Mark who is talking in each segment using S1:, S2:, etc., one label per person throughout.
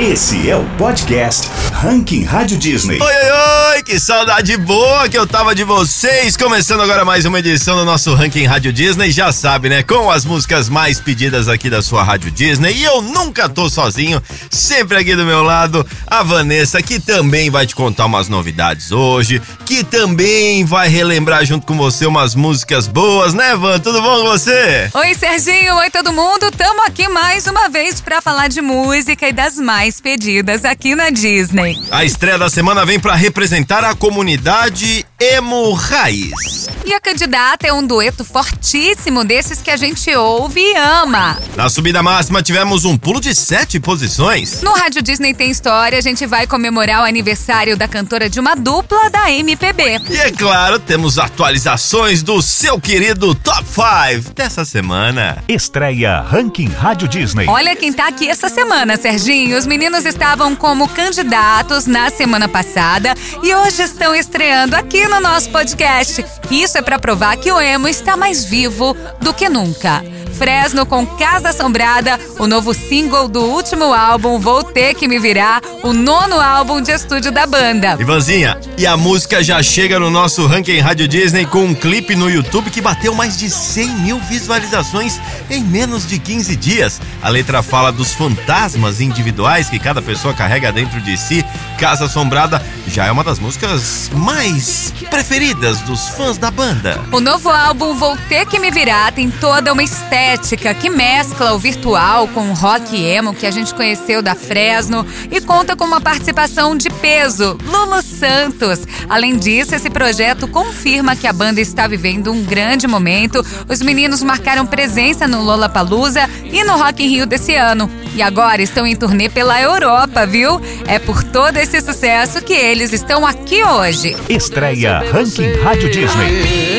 S1: Esse é o podcast Ranking Rádio Disney.
S2: Oi, oi, oi, que saudade boa que eu tava de vocês. Começando agora mais uma edição do nosso Ranking Rádio Disney. Já sabe, né? Com as músicas mais pedidas aqui da sua Rádio Disney. E eu nunca tô sozinho, sempre aqui do meu lado, a Vanessa, que também vai te contar umas novidades hoje, que também vai relembrar junto com você umas músicas boas, né, Van? Tudo bom com você?
S3: Oi, Serginho. Oi, todo mundo. Tamo aqui mais uma vez para falar de música e das mais pedidas aqui na Disney.
S2: A estreia da semana vem para representar a comunidade emo raiz.
S3: E a candidata é um dueto fortíssimo desses que a gente ouve e ama.
S2: Na subida máxima tivemos um pulo de sete posições.
S3: No Rádio Disney tem história, a gente vai comemorar o aniversário da cantora de uma dupla da MPB.
S2: E é claro, temos atualizações do seu querido Top 5 dessa semana.
S1: Estreia Ranking Rádio Disney.
S3: Olha quem tá aqui essa semana, Serginho. Os meninos estavam como candidatos na semana passada e hoje estão estreando aqui no nosso podcast. Isso é para provar que o emo está mais vivo do que nunca. Fresno com Casa Assombrada, o novo single do último álbum Vou Ter Que Me Virar, o nono álbum de estúdio da banda.
S2: Ivanzinha, e a música já chega no nosso ranking Rádio Disney com um clipe no YouTube que bateu mais de 100 mil visualizações em menos de 15 dias. A letra fala dos fantasmas individuais que cada pessoa carrega dentro de si. Casa Assombrada já é uma das músicas mais preferidas dos fãs da banda.
S3: O novo álbum Vou Ter Que Me Virar tem toda uma estética que mescla o virtual com o rock emo que a gente conheceu da Fresno e conta com uma participação de peso, Lulu Santos. Além disso, esse projeto confirma que a banda está vivendo um grande momento. Os meninos marcaram presença no Lollapalooza e no Rock in Rio desse ano. E agora estão em turnê pela Europa, viu? É por todo esse sucesso que eles estão aqui hoje.
S1: Estreia Ranking Rádio Disney.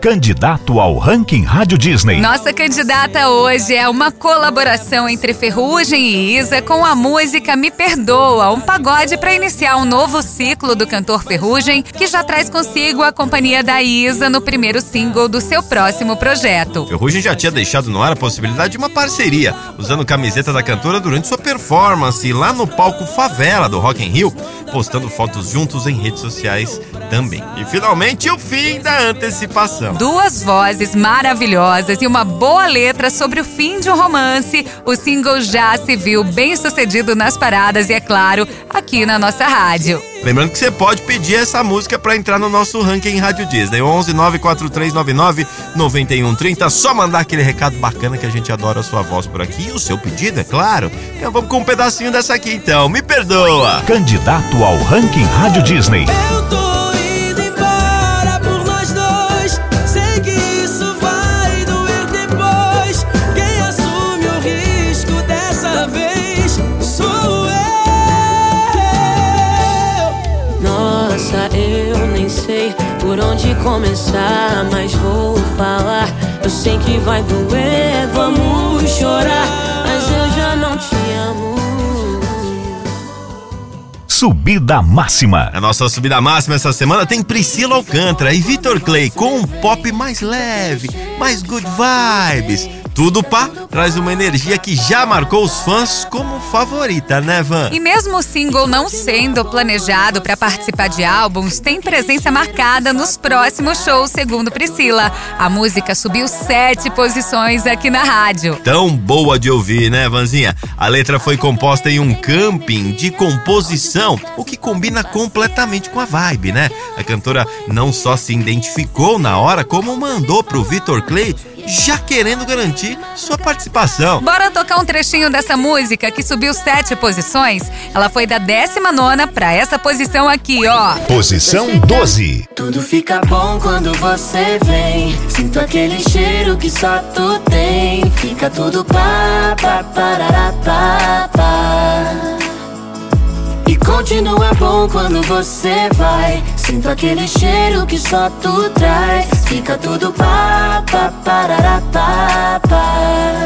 S1: Candidato ao Ranking Rádio Disney.
S3: Nossa candidata hoje é uma colaboração entre Ferrugem e Isa com a música Me Perdoa, um pagode para iniciar um novo ciclo do cantor Ferrugem, que já traz consigo a companhia da Isa no primeiro single do seu próximo projeto.
S2: Ferrugem já tinha deixado no ar a possibilidade de uma parceria, usando camiseta da cantora durante sua performance lá no palco Favela do Rock in Rio, postando fotos juntos em redes sociais também. E finalmente o fim da antecipação.
S3: Duas vozes maravilhosas e uma boa letra sobre o fim de um romance, o single já se viu bem sucedido nas paradas e, é claro, aqui na nossa rádio.
S2: Lembrando que você pode pedir essa música para entrar no nosso ranking Rádio Disney. 11 94399 9130. Só mandar aquele recado bacana que a gente adora a sua voz por aqui. E o seu pedido, é claro. Então vamos com um pedacinho dessa aqui então. Me perdoa.
S1: Candidato ao Ranking Rádio Disney.
S4: Eu tô começar, mas vou falar. Eu sei que vai doer, vamos chorar. Mas eu já não te amo.
S1: Subida Máxima.
S2: A nossa subida máxima essa semana tem Priscila Alcântara e Vitor Clay com um pop mais leve, mais good vibes. Tudo pá traz uma energia que já marcou os fãs como favorita, né, Van?
S3: E mesmo o single não sendo planejado para participar de álbuns, tem presença marcada nos próximos shows, segundo Priscila. A música subiu sete posições aqui na rádio.
S2: Tão boa de ouvir, né, Vanzinha? A letra foi composta em um camping de composição, o que combina completamente com a vibe, né? A cantora não só se identificou na hora, como mandou pro Vitor Clay já querendo garantir sua participação.
S3: Bora tocar um trechinho dessa música que subiu sete posições? Ela foi da 19 para essa posição aqui, ó.
S1: Posição 12.
S4: Tudo fica bom quando você vem. Sinto aquele cheiro que só tu tem. Fica tudo pá, pá, parará, pá, pá. continua bom quando você vai. Sinto aquele cheiro que só tu traz. Fica tudo parará, pá, pá.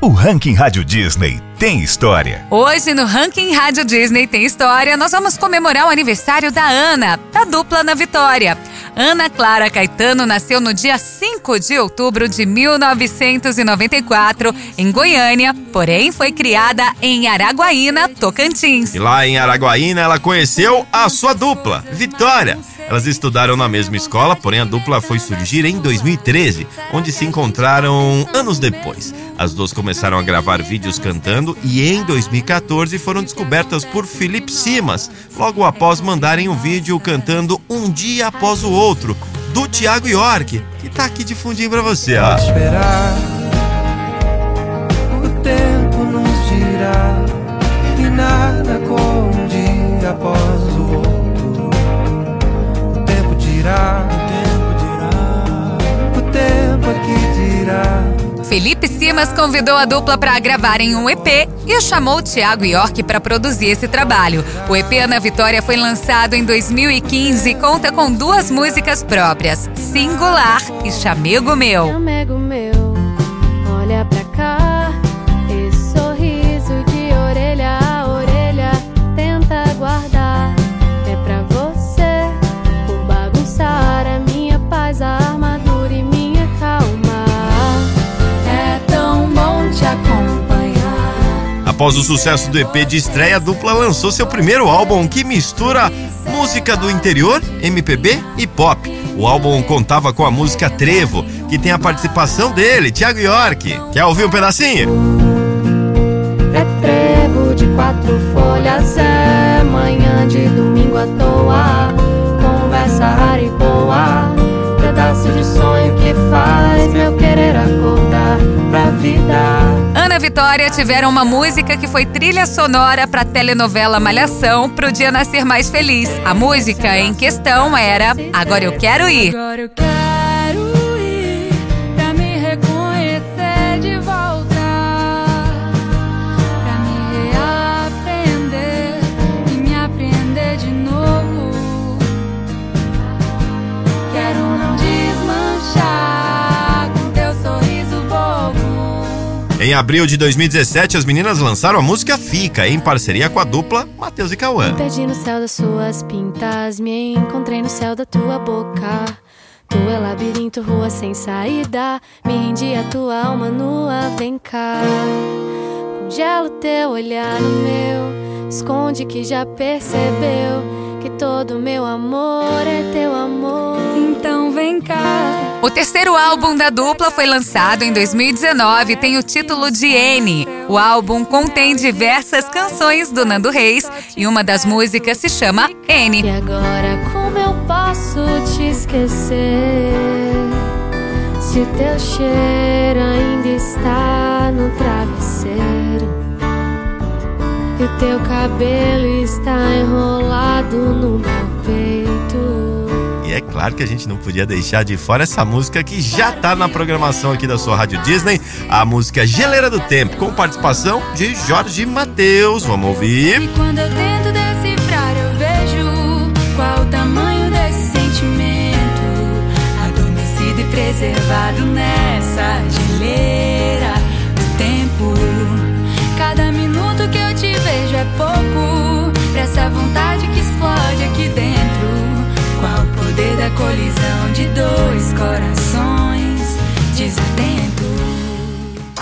S1: O Ranking Rádio Disney tem história.
S3: Hoje no Ranking Rádio Disney tem história, nós vamos comemorar o aniversário da Ana, da dupla na Vitória. Ana Clara Caetano nasceu no dia 5 de outubro de 1994, em Goiânia, porém foi criada em Araguaína, Tocantins.
S2: E lá em Araguaína ela conheceu a sua dupla, Vitória. Elas estudaram na mesma escola, porém a dupla foi surgir em 2013, onde se encontraram anos depois. As duas começaram a gravar vídeos cantando e em 2014 foram descobertas por Felipe Simas, logo após mandarem um vídeo cantando Um Dia Após o Outro, do Thiago York, que tá aqui de fundinho pra você, ó.
S3: Convidou a dupla para gravarem um EP e chamou Thiago York para produzir esse trabalho. O EP Ana Vitória foi lançado em 2015 e conta com duas músicas próprias, Singular e Chamego Meu.
S4: Chamego meu,
S2: Após o sucesso do EP de estreia, a dupla lançou seu primeiro álbum que mistura música do interior, MPB e pop. O álbum contava com a música Trevo, que tem a participação dele, Thiago York. Quer ouvir um pedacinho?
S4: É trevo de quatro folhas, é manhã de domingo à toa, conversa rara e boa, pedaço de sonho que faz meu querer acordar pra vida.
S3: Vitória tiveram uma música que foi trilha sonora para a telenovela Malhação pro Dia Nascer Mais Feliz. A música em questão era Agora Eu Quero Ir.
S4: Agora eu quero
S2: Em abril de 2017, as meninas lançaram a música Fica, em parceria com a dupla Matheus e Cauã.
S4: Perdi no céu das suas pintas, me encontrei no céu da tua boca. Tu é labirinto, rua sem saída. Me rendi a tua alma nua, vem cá. Congela o teu olhar no meu. Esconde que já percebeu que todo meu amor é teu amor. Então vem cá.
S3: O terceiro álbum da dupla foi lançado em 2019 e tem o título de N. O álbum contém diversas canções do Nando Reis e uma das músicas se chama N.
S4: E agora como eu posso te esquecer? Se teu cheiro ainda está no travesseiro E o teu cabelo está enrolado no meu peito
S2: E é claro que a gente não podia deixar de fora essa música que já tá na programação aqui da sua Rádio Disney, a música Geleira do Tempo, com participação de Jorge Matheus. Vamos ouvir.
S4: E quando eu tento decifrar eu vejo qual o tamanho desse sentimento Adormecido e preservado nessa geleira pouco. Pra essa vontade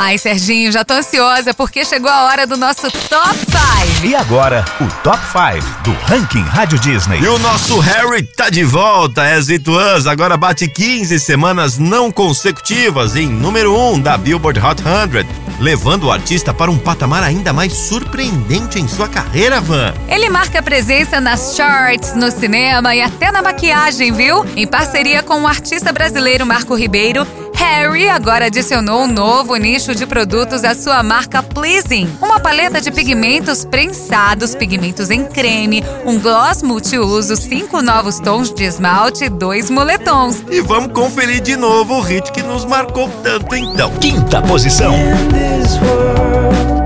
S3: Ai, Serginho, já tô ansiosa porque chegou a hora do nosso Top 5.
S1: E agora, o Top 5 do Ranking Rádio Disney.
S2: E o nosso Harry tá de volta, As It Was, agora bate 15 semanas não consecutivas em número 1 um da Billboard Hot 100, levando o artista para um patamar ainda mais surpreendente em sua carreira, Van.
S3: Ele marca presença nas charts, no cinema e até na maquiagem, viu? Em parceria com o artista brasileiro Marco Ribeiro, Harry agora adicionou um novo nicho de produtos à sua marca Pleasing. Uma paleta de pigmentos prensados, pigmentos em creme, um gloss multiuso, cinco novos tons de esmalte e dois moletons.
S2: E vamos conferir de novo o hit que nos marcou tanto então.
S5: Quinta posição.
S1: In this world,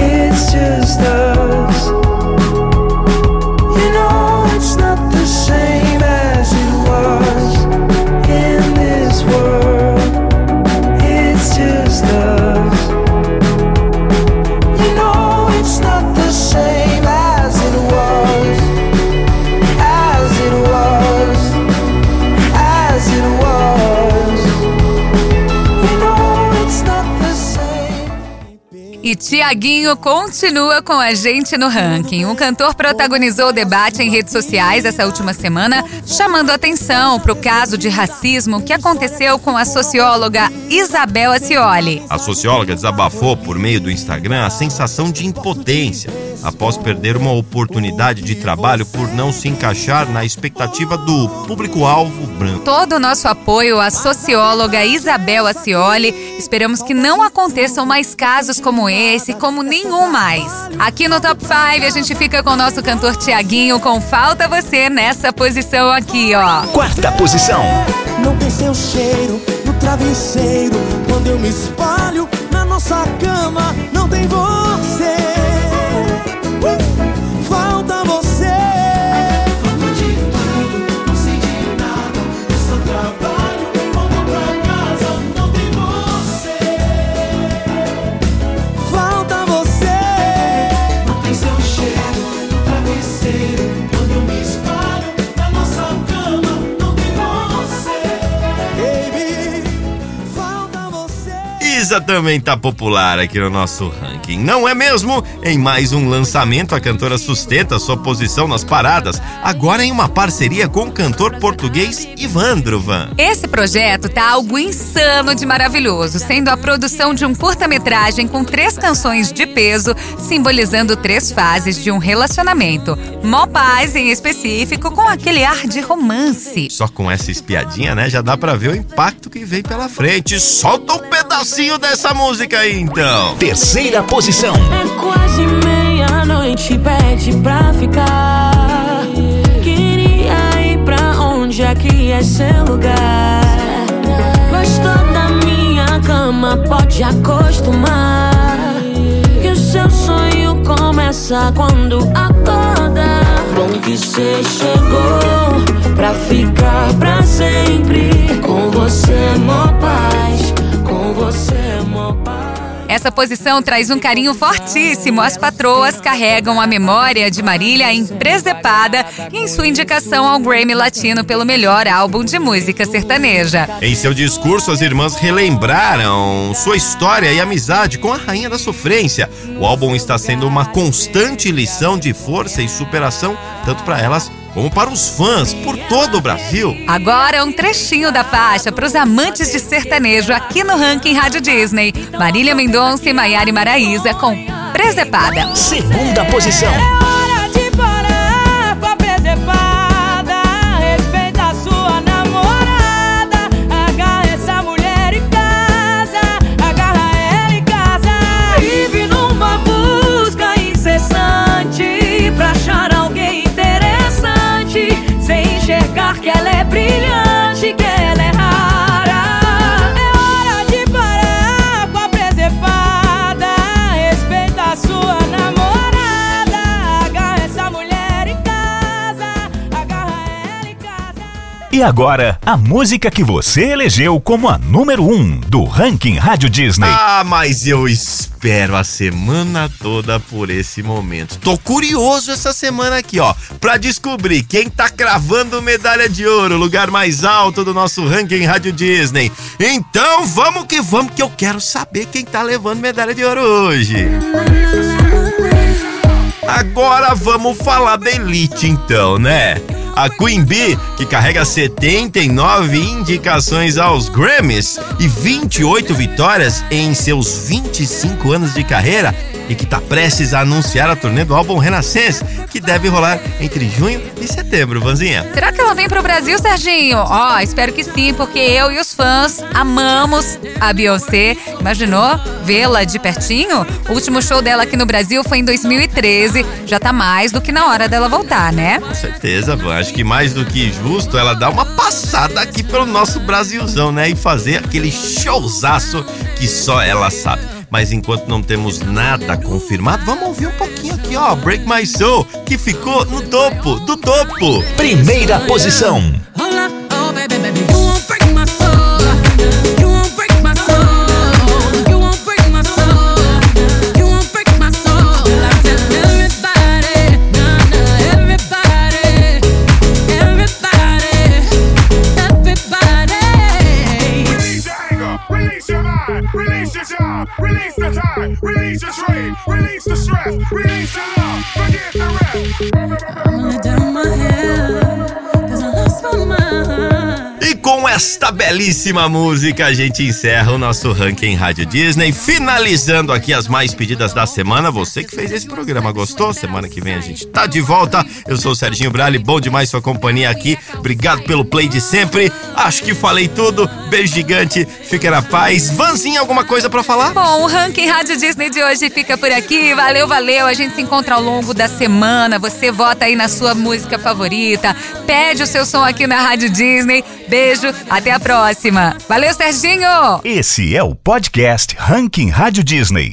S1: it's just us.
S3: Tiaguinho continua com a gente no ranking. O cantor protagonizou o debate em redes sociais essa última semana, chamando atenção para o caso de racismo que aconteceu com a socióloga Isabel Acioli.
S2: A socióloga desabafou por meio do Instagram a sensação de impotência após perder uma oportunidade de trabalho por não se encaixar na expectativa do público-alvo branco.
S3: Todo o nosso apoio à socióloga Isabel Acioli. Esperamos que não aconteçam mais casos como esse, como nenhum mais. Aqui no Top 5 a gente fica com o nosso cantor Tiaguinho com Falta Você nessa posição aqui, ó.
S5: Quarta posição.
S6: Não tem seu cheiro no travesseiro. Quando eu me espalho na nossa cama, não tem você.
S2: Também tá popular aqui no nosso ranking, não é mesmo? Em mais um lançamento, a cantora sustenta sua posição nas paradas, agora em uma parceria com o cantor português Ivandro Van.
S3: Esse projeto tá algo insano de maravilhoso, sendo a produção de um curta-metragem com três canções de peso, simbolizando três fases de um relacionamento. Mó paz em específico, com aquele ar de romance.
S2: Só com essa espiadinha, né, já dá pra ver o impacto que vem pela frente. Solta um pedacinho dessa música aí, então.
S5: Terceira posição.
S7: É quase meia-noite, pede pra ficar. Queria ir pra onde aqui é seu lugar. Gostou da minha cama, pode acostumar. Que o seu sonho começa quando acorda. Bom que cê chegou pra ficar pra sempre.
S3: Essa posição traz um carinho fortíssimo. As patroas carregam a memória de Marília em Presepada e em sua indicação ao Grammy Latino pelo melhor álbum de música sertaneja.
S2: Em seu discurso, as irmãs relembraram sua história e amizade com a Rainha da Sofrência. O álbum está sendo uma constante lição de força e superação, tanto para elas como para os fãs por todo o Brasil.
S3: Agora um trechinho da faixa para os amantes de sertanejo aqui no ranking Rádio Disney. Marília Mendonça e Maiara Maraíza com Presepada.
S5: Segunda posição. E agora, a música que você elegeu como a número um do ranking Rádio Disney.
S2: Ah, mas eu espero a semana toda por esse momento. Tô curioso essa semana aqui, ó, pra descobrir quem tá cravando medalha de ouro, lugar mais alto do nosso ranking Rádio Disney. Então, vamos que vamos, que eu quero saber quem tá levando medalha de ouro hoje. Agora vamos falar da elite então, né? A Queen Bee, que carrega 79 indicações aos Grammys e 28 vitórias em seus 25 anos de carreira e que está prestes a anunciar a turnê do álbum Renascença, que deve rolar entre junho e setembro, Vanzinha.
S3: Será que ela vem pro Brasil, Serginho? Ó, espero que sim, porque eu e os fãs amamos a Beyoncé. Imaginou vê-la de pertinho? O último show dela aqui no Brasil foi em 2013. Já tá mais do que na hora dela voltar, né?
S2: Com certeza, Van. Acho que mais do que justo ela dar uma passada aqui pelo nosso Brasilzão, né? E fazer aquele showzaço que só ela sabe. Mas enquanto não temos nada confirmado, vamos ouvir um pouquinho aqui, ó. Break My Soul, que ficou no topo, do topo.
S1: Primeira posição.
S4: Up, oh baby, baby,
S2: Reason. Esta belíssima música, a gente encerra o nosso ranking Rádio Disney, finalizando aqui as mais pedidas da semana. Você que fez esse programa, gostou? Semana que vem a gente tá de volta. Eu sou o Serginho Brali, bom demais sua companhia aqui. Obrigado pelo play de sempre. Acho que falei tudo. Beijo gigante, fica na paz. Vanzinha, alguma coisa pra falar?
S3: Bom, o ranking Rádio Disney de hoje fica por aqui. Valeu, valeu. A gente se encontra ao longo da semana. Você vota aí na sua música favorita. Pede o seu som aqui na Rádio Disney. Beijo, até a próxima. Valeu, Serginho!
S1: Esse é o podcast Ranking Rádio Disney.